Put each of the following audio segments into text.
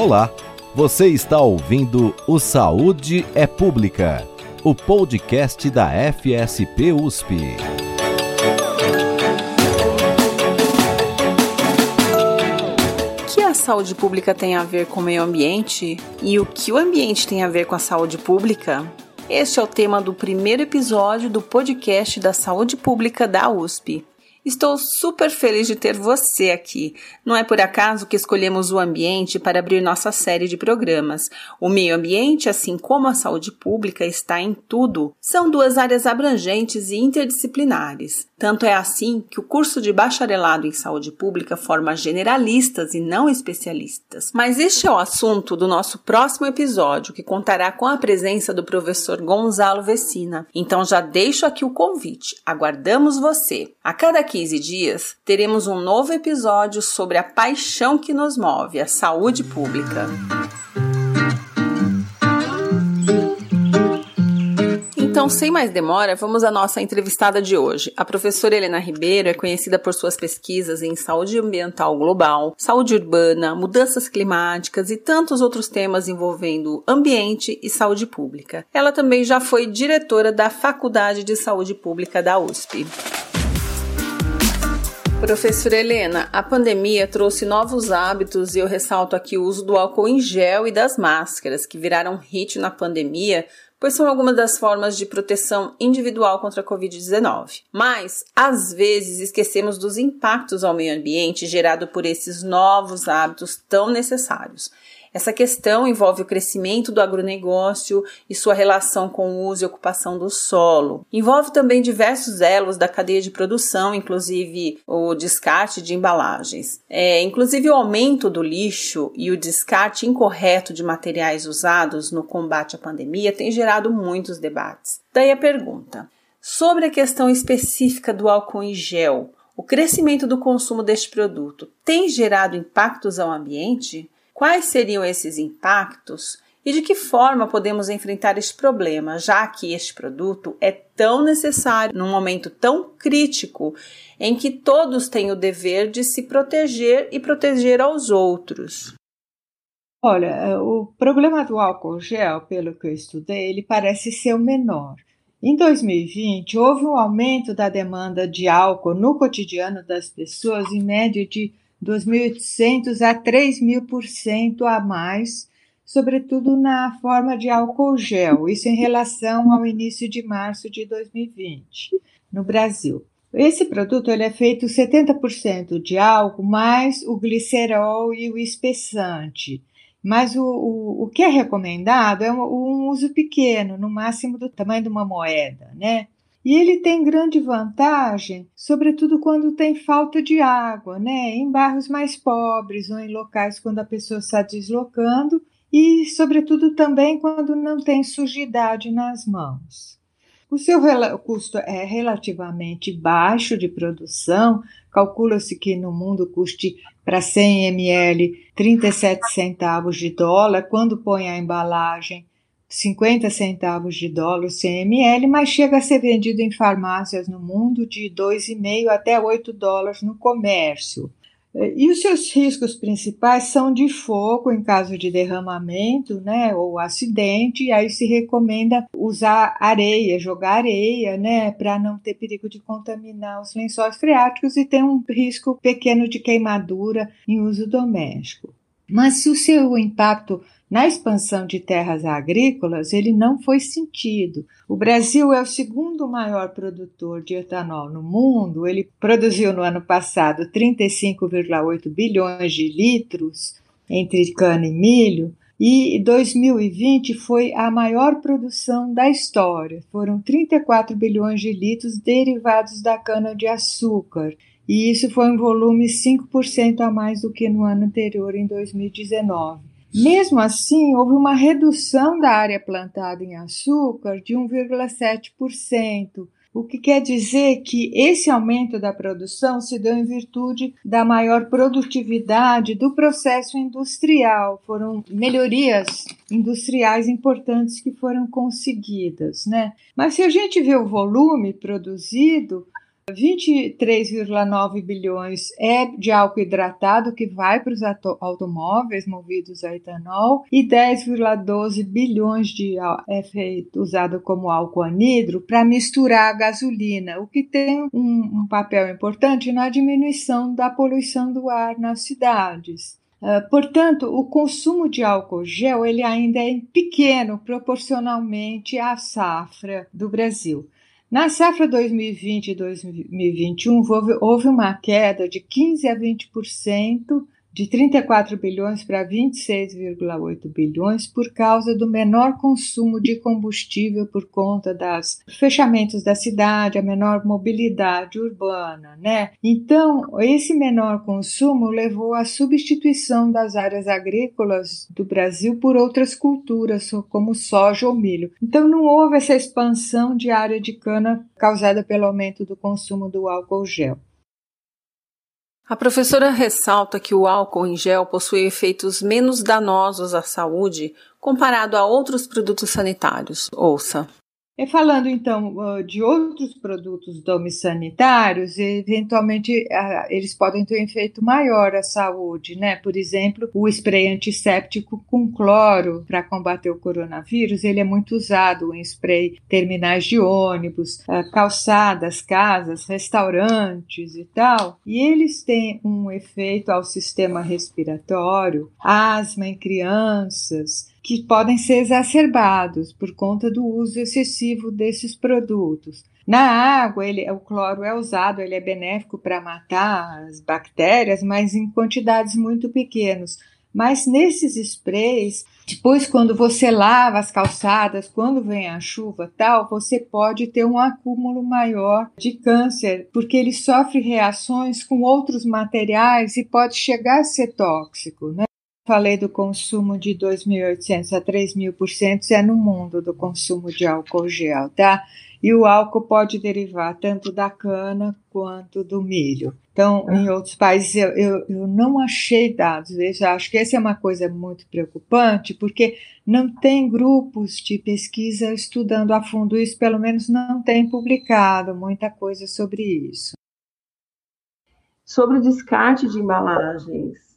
Olá, você está ouvindo o Saúde é Pública, o podcast da FSP USP. O que a saúde pública tem a ver com o meio ambiente e o que o ambiente tem a ver com a saúde pública? Este é o tema do primeiro episódio do podcast da Saúde Pública da USP. Estou super feliz de ter você aqui. Não é por acaso que escolhemos o ambiente para abrir nossa série de programas. O meio ambiente, assim como a saúde pública, está em tudo. São duas áreas abrangentes e interdisciplinares. Tanto é assim que o curso de bacharelado em saúde pública forma generalistas e não especialistas. Mas este é o assunto do nosso próximo episódio, que contará com a presença do professor Gonzalo Vecina. Então já deixo aqui o convite. Aguardamos você. A cada 15 dias teremos um novo episódio sobre a paixão que nos move, a saúde pública. Então, sem mais demora, vamos à nossa entrevistada de hoje. A professora Helena Ribeiro é conhecida por suas pesquisas em saúde ambiental global, saúde urbana, mudanças climáticas e tantos outros temas envolvendo ambiente e saúde pública. Ela também já foi diretora da Faculdade de Saúde Pública da USP. Professora Helena, a pandemia trouxe novos hábitos e eu ressalto aqui o uso do álcool em gel e das máscaras, que viraram hit na pandemia, pois são algumas das formas de proteção individual contra a Covid-19. Mas, às vezes, esquecemos dos impactos ao meio ambiente gerado por esses novos hábitos tão necessários. Essa questão envolve o crescimento do agronegócio e sua relação com o uso e ocupação do solo. Envolve também diversos elos da cadeia de produção, inclusive o descarte de embalagens. É, inclusive o aumento do lixo e o descarte incorreto de materiais usados no combate à pandemia tem gerado muitos debates. Daí a pergunta: sobre a questão específica do álcool em gel, o crescimento do consumo deste produto tem gerado impactos ao ambiente? Quais seriam esses impactos e de que forma podemos enfrentar este problema, já que este produto é tão necessário num momento tão crítico em que todos têm o dever de se proteger e proteger aos outros? Olha, o problema do álcool gel, pelo que eu estudei, ele parece ser o menor. Em 2020, houve um aumento da demanda de álcool no cotidiano das pessoas em média de 2.800 a 3.000% a mais, sobretudo na forma de álcool gel, isso em relação ao início de março de 2020, no Brasil. Esse produto ele é feito 70% de álcool, mais o glicerol e o espessante. Mas o, o, o que é recomendado é um, um uso pequeno, no máximo do tamanho de uma moeda, né? E ele tem grande vantagem, sobretudo quando tem falta de água, né? Em bairros mais pobres ou em locais quando a pessoa está deslocando e, sobretudo, também quando não tem sujidade nas mãos. O seu custo é relativamente baixo de produção, calcula-se que no mundo custe para 100 ml 37 centavos de dólar, quando põe a embalagem 50 centavos de dólar CML, mas chega a ser vendido em farmácias no mundo de 2,5 até 8 dólares no comércio. E os seus riscos principais são de fogo em caso de derramamento, né, ou acidente, e aí se recomenda usar areia, jogar areia, né, para não ter perigo de contaminar os lençóis freáticos e ter um risco pequeno de queimadura em uso doméstico. Mas se o seu impacto na expansão de terras agrícolas, ele não foi sentido. O Brasil é o segundo maior produtor de etanol no mundo. Ele produziu no ano passado 35,8 bilhões de litros entre cana e milho, e 2020 foi a maior produção da história. Foram 34 bilhões de litros derivados da cana-de-açúcar. E isso foi um volume 5% a mais do que no ano anterior, em 2019. Mesmo assim, houve uma redução da área plantada em açúcar de 1,7%, o que quer dizer que esse aumento da produção se deu em virtude da maior produtividade do processo industrial. Foram melhorias industriais importantes que foram conseguidas, né? Mas se a gente vê o volume produzido, 23,9 bilhões é de álcool hidratado que vai para os automóveis movidos a etanol e 10,12 bilhões de é feito, usado como álcool anidro para misturar a gasolina, o que tem um, um papel importante na diminuição da poluição do ar nas cidades. Uh, portanto, o consumo de álcool gel ele ainda é pequeno proporcionalmente à safra do Brasil. Na safra 2020 e 2021, houve, uma queda de 15 a 20% de 34 bilhões para 26,8 bilhões por causa do menor consumo de combustível por conta dos fechamentos da cidade, a menor mobilidade urbana, né? Então, esse menor consumo levou à substituição das áreas agrícolas do Brasil por outras culturas, como soja ou milho. Então, não houve essa expansão de área de cana causada pelo aumento do consumo do álcool gel. A professora ressalta que o álcool em gel possui efeitos menos danosos à saúde comparado a outros produtos sanitários. Ouça. E falando então de outros produtos domissanitários, eventualmente eles podem ter um efeito maior à saúde, né? Por exemplo, o spray antisséptico com cloro para combater o coronavírus, ele é muito usado em spray terminais de ônibus, calçadas, casas, restaurantes e tal. E eles têm um efeito ao sistema respiratório, asma em crianças, que podem ser exacerbados por conta do uso excessivo desses produtos. Na água, ele, o cloro é usado, ele é benéfico para matar as bactérias, mas em quantidades muito pequenas. Mas nesses sprays, depois quando você lava as calçadas, quando vem a chuva, tal, você pode ter um acúmulo maior de câncer, porque ele sofre reações com outros materiais e pode chegar a ser tóxico, né? Falei do consumo de 2.800 a 3.000% é no mundo do consumo de álcool gel, tá? E o álcool pode derivar tanto da cana quanto do milho. Então, em outros países, eu, eu, eu não achei dados. Veja, acho que essa é uma coisa muito preocupante, porque não tem grupos de pesquisa estudando a fundo isso, pelo menos não tem publicado muita coisa sobre isso. Sobre o descarte de embalagens,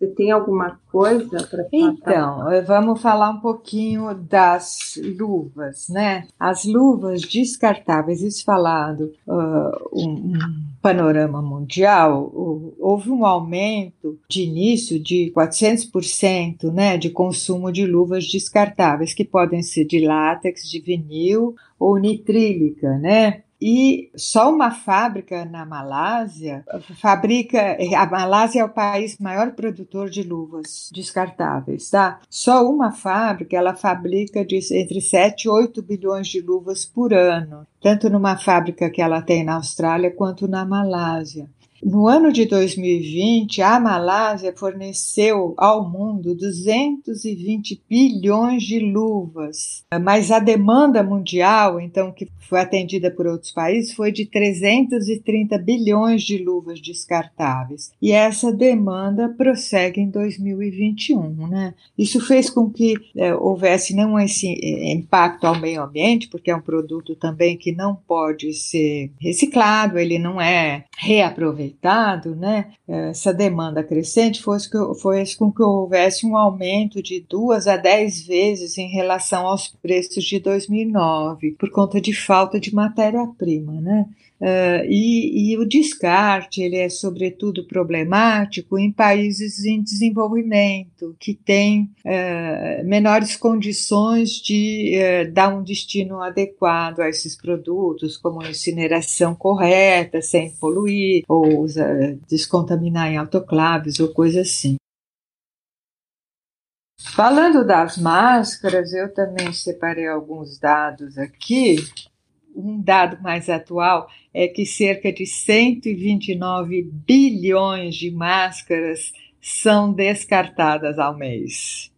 você tem alguma coisa para? Então, eh, vamos falar um pouquinho das luvas, né? As luvas descartáveis, isso falando uh, um, um, panorama mundial, uh, houve um aumento de início de 400%, né, de consumo de luvas descartáveis, que podem ser de látex, de vinil ou nitrílica, né? E só uma fábrica na Malásia fabrica. A Malásia é o país maior produtor de luvas descartáveis, tá? Só uma fábrica ela fabrica de, entre 7 e 8 bilhões de luvas por ano, tanto numa fábrica que ela tem na Austrália quanto na Malásia. No ano de 2020, a Malásia forneceu ao mundo 220 bilhões de luvas, mas a demanda mundial, então, que foi atendida por outros países, foi de 330 bilhões de luvas descartáveis. E essa demanda prossegue em 2021. Né? Isso fez com que é, houvesse não esse é, impacto ao meio ambiente, porque é um produto também que não pode ser reciclado, ele não é reaproveitado, né? Essa demanda crescente foi com que houvesse um aumento de duas a dez vezes em relação aos preços de 2009, por conta de falta de matéria-prima, né? Uh, e, e, o descarte ele é sobretudo problemático em países em desenvolvimento que têm uh, menores condições de uh, dar um destino adequado a esses produtos, como incineração correta, sem poluir, ou descontaminar em autoclaves ou coisa assim. Falando das máscaras, eu também separei alguns dados aqui um dado mais atual é que cerca de 129 bilhões de máscaras são descartadas ao mês.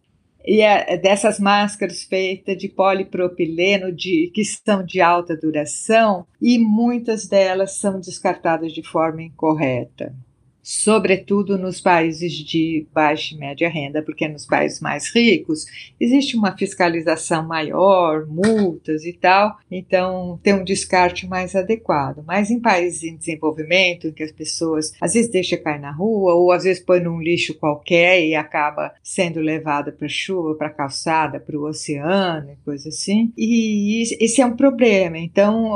E é dessas máscaras feitas de polipropileno, de, que são de alta duração, e muitas delas são descartadas de forma incorreta. Sobretudo nos países de baixa e média renda, porque nos países mais ricos existe uma fiscalização maior, multas e tal, então tem um descarte mais adequado. Mas em países em desenvolvimento, em que as pessoas às vezes deixam cair na rua, ou às vezes põe num lixo qualquer e acaba sendo levada para chuva, para calçada, para o oceano e coisa assim, e esse é um problema. Então,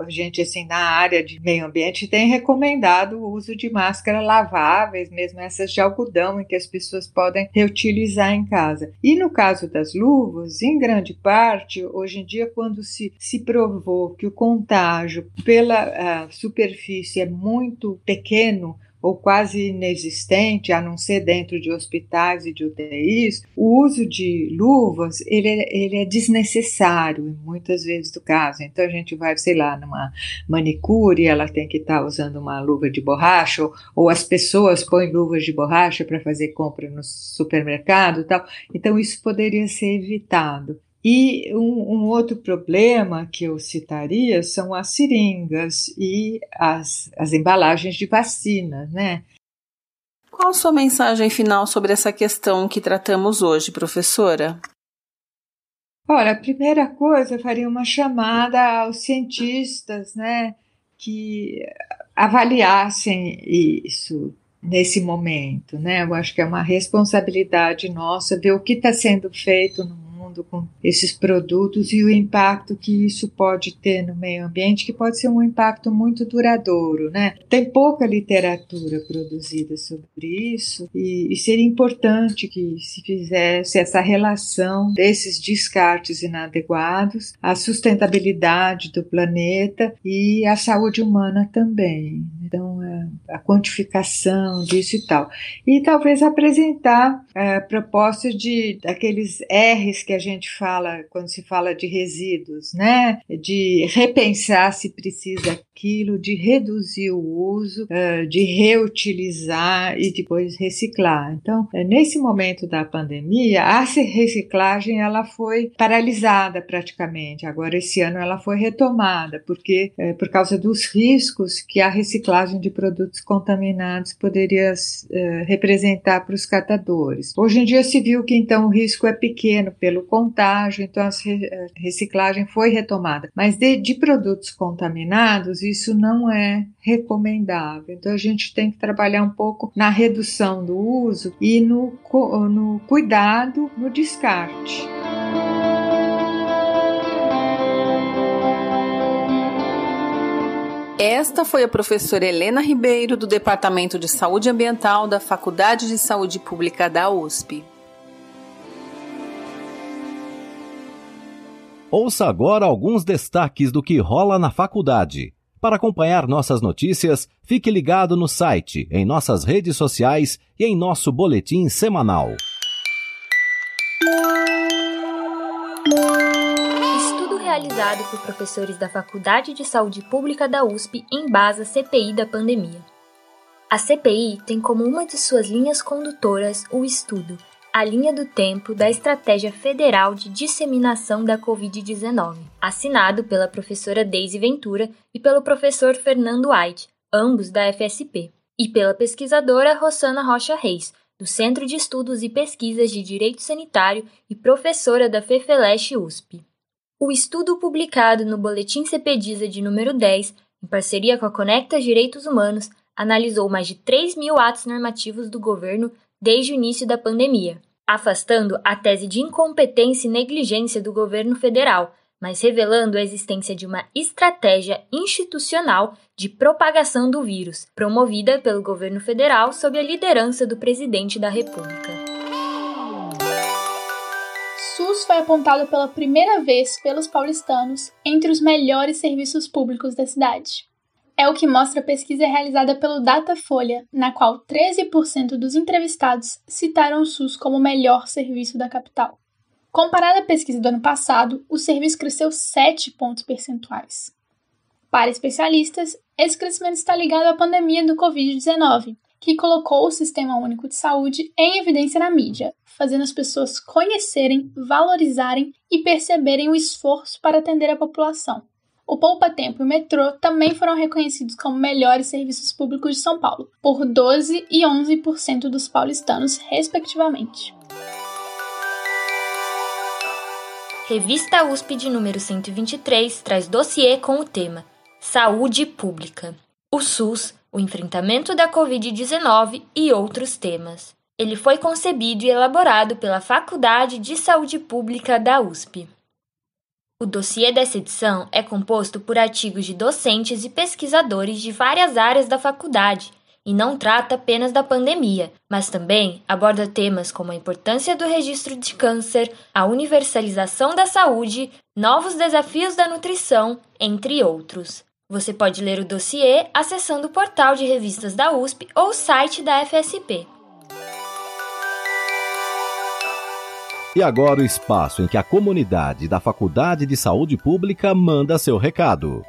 a gente assim na área de meio ambiente tem recomendado o uso de máscara máscara laváveis, mesmo essas de algodão, em que as pessoas podem reutilizar em casa. E no caso das luvas, em grande parte, hoje em dia, quando se, se provou que o contágio pela uh, superfície é muito pequeno, ou quase inexistente, a não ser dentro de hospitais e de UTIs, o uso de luvas ele é, ele é desnecessário muitas vezes do caso. Então a gente vai, sei lá, numa manicure, ela tem que estar tá usando uma luva de borracha, ou, ou as pessoas põem luvas de borracha para fazer compra no supermercado, tal. Então isso poderia ser evitado. E um, um, outro problema que eu citaria são as seringas e as, as embalagens de vacina, né? Qual a sua mensagem final sobre essa questão que tratamos hoje, professora? Olha, a primeira coisa, eu faria uma chamada aos cientistas, né, que avaliassem isso nesse momento, né? Eu acho que é uma responsabilidade nossa ver o que está sendo feito no mundo com esses produtos e o impacto que isso pode ter no meio ambiente, que pode ser um impacto muito duradouro, né? Tem pouca literatura produzida sobre isso e, e seria importante que se fizesse essa relação desses descartes inadequados, a sustentabilidade do planeta e a saúde humana também. A quantificação disso e tal. E talvez apresentar é, propostas de daqueles R's que a gente fala quando se fala de resíduos, né? De repensar se precisa aquilo, de reduzir o uso, uh, de reutilizar e depois reciclar. Então, eh, nesse momento da pandemia, a reciclagem ela foi paralisada praticamente. Agora, esse ano, ela foi retomada, porque uh, por causa dos riscos que a reciclagem de produtos contaminados poderia representar para os catadores. Hoje em dia se viu que então o risco é pequeno pelo contágio, então a reciclagem foi retomada. Mas de, de produtos contaminados, isso não é recomendável. Então a gente tem que trabalhar um pouco na redução do uso e no, no cuidado no descarte. Esta foi a professora Helena Ribeiro, do Departamento de Saúde Ambiental da Faculdade de Saúde Pública da USP. Ouça agora alguns destaques do que rola na faculdade. Para acompanhar nossas notícias, fique ligado no site, em nossas redes sociais e em nosso boletim semanal. Estudo realizado por professores da Faculdade de Saúde Pública da USP embasa a CPI da pandemia. A CPI tem como uma de suas linhas condutoras o estudo a linha do tempo da Estratégia Federal de Disseminação da Covid-19, assinado pela professora Deise Ventura e pelo professor Fernando White, ambos da FSP, e pela pesquisadora Rosana Rocha Reis, do Centro de Estudos e Pesquisas de Direito Sanitário e professora da FEFELESH USP. O estudo publicado no Boletim CPDISA de número 10, em parceria com a Conecta Direitos Humanos, analisou mais de 3 mil atos normativos do governo desde o início da pandemia, afastando a tese de incompetência e negligência do governo federal, mas revelando a existência de uma estratégia institucional de propagação do vírus, promovida pelo governo federal sob a liderança do presidente da República. SUS foi apontado pela primeira vez pelos paulistanos entre os melhores serviços públicos da cidade é o que mostra a pesquisa realizada pelo Datafolha, na qual 13% dos entrevistados citaram o SUS como o melhor serviço da capital. Comparada à pesquisa do ano passado, o serviço cresceu 7 pontos percentuais. Para especialistas, esse crescimento está ligado à pandemia do Covid-19, que colocou o Sistema Único de Saúde em evidência na mídia, fazendo as pessoas conhecerem, valorizarem e perceberem o esforço para atender a população O Poupa Tempo e o metrô também foram reconhecidos como melhores serviços públicos de São Paulo, por 12 e 11% dos paulistanos, respectivamente. Revista USP de número 123 traz dossiê com o tema Saúde Pública. O SUS, o enfrentamento da Covid-19 e outros temas. Ele foi concebido e elaborado pela Faculdade de Saúde Pública da USP. O dossiê dessa edição é composto por artigos de docentes e pesquisadores de várias áreas da faculdade e não trata apenas da pandemia, mas também aborda temas como a importância do registro de câncer, a universalização da saúde, novos desafios da nutrição, entre outros. Você pode ler o dossiê acessando o portal de revistas da USP ou o site da FSP. E agora o espaço em que a comunidade da Faculdade de Saúde Pública manda seu recado.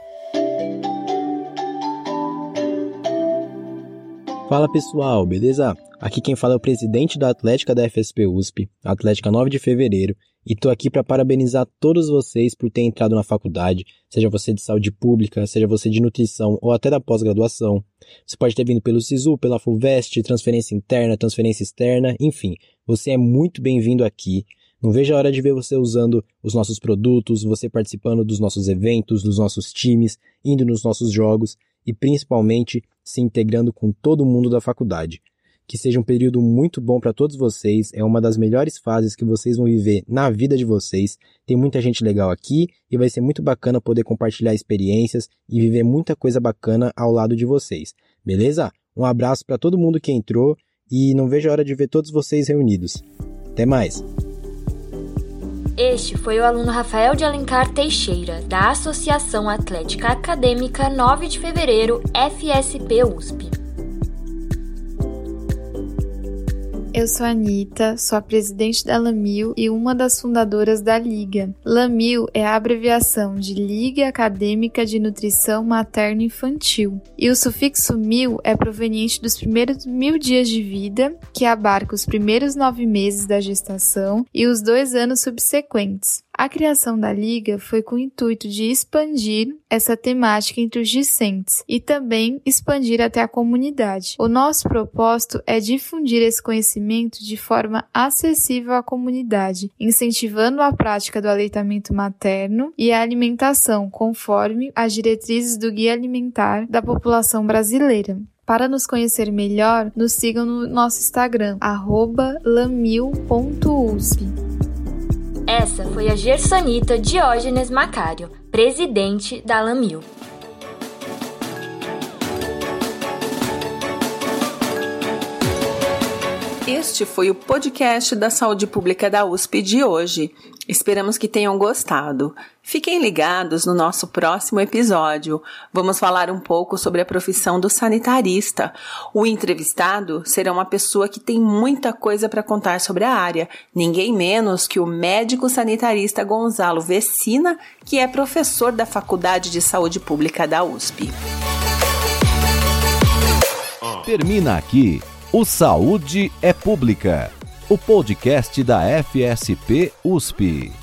Fala pessoal, beleza? Aqui quem fala é o presidente da Atlética da FSP USP, Atlética 9 de Fevereiro, e tô aqui para parabenizar todos vocês por terem entrado na faculdade, seja você de saúde pública, seja você de nutrição ou até da pós-graduação. Você pode ter vindo pelo SISU, pela FUVEST, transferência interna, transferência externa, enfim, você é muito bem-vindo aqui. Não vejo a hora de ver você usando os nossos produtos, você participando dos nossos eventos, dos nossos times, indo nos nossos jogos e principalmente se integrando com todo mundo da faculdade. Que seja um período muito bom para todos vocês, é uma das melhores fases que vocês vão viver na vida de vocês. Tem muita gente legal aqui e vai ser muito bacana poder compartilhar experiências e viver muita coisa bacana ao lado de vocês. Beleza? Um abraço para todo mundo que entrou e não vejo a hora de ver todos vocês reunidos. Até mais! Este foi o aluno Rafael de Alencar Teixeira, da Associação Atlética Acadêmica 9 de Fevereiro, FSP USP. Eu sou a Anitta, sou a presidente da Lamil e uma das fundadoras da Liga. Lamil é a abreviação de Liga Acadêmica de Nutrição Materno Infantil. E o sufixo mil é proveniente dos primeiros mil dias de vida, que abarca os primeiros nove meses da gestação e os dois anos subsequentes. A criação da Liga foi com o intuito de expandir essa temática entre os discentes e também expandir até a comunidade. O nosso propósito é difundir esse conhecimento de forma acessível à comunidade, incentivando a prática do aleitamento materno e a alimentação conforme as diretrizes do Guia Alimentar da População Brasileira. Para nos conhecer melhor, nos sigam no nosso Instagram, lamil.usp. Essa foi a Gersonita Diógenes Macário, presidente da Lamil. Este foi o podcast da Saúde Pública da USP de hoje. Esperamos que tenham gostado. Fiquem ligados no nosso próximo episódio. Vamos falar um pouco sobre a profissão do sanitarista. O entrevistado será uma pessoa que tem muita coisa para contar sobre a área, ninguém menos que o médico sanitarista Gonzalo Vecina, que é professor da Faculdade de Saúde Pública da USP. Termina aqui o Saúde é Pública o podcast da FSP USP.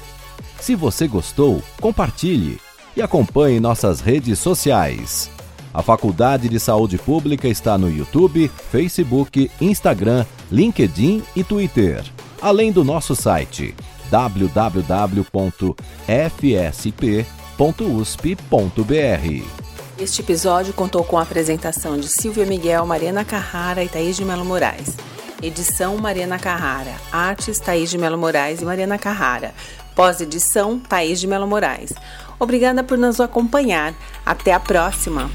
Se você gostou, compartilhe e acompanhe nossas redes sociais. A Faculdade de Saúde Pública está no YouTube, Facebook, Instagram, LinkedIn e Twitter, além do nosso site www.fsp.usp.br. Este episódio contou com a apresentação de Silvia Miguel, Mariana Carrara e Thaís de Melo Moraes. Edição Mariana Carrara. Artes Thaís de Melo Moraes e Mariana Carrara. Pós-edição Thaís de Melo Moraes. Obrigada por nos acompanhar. Até a próxima!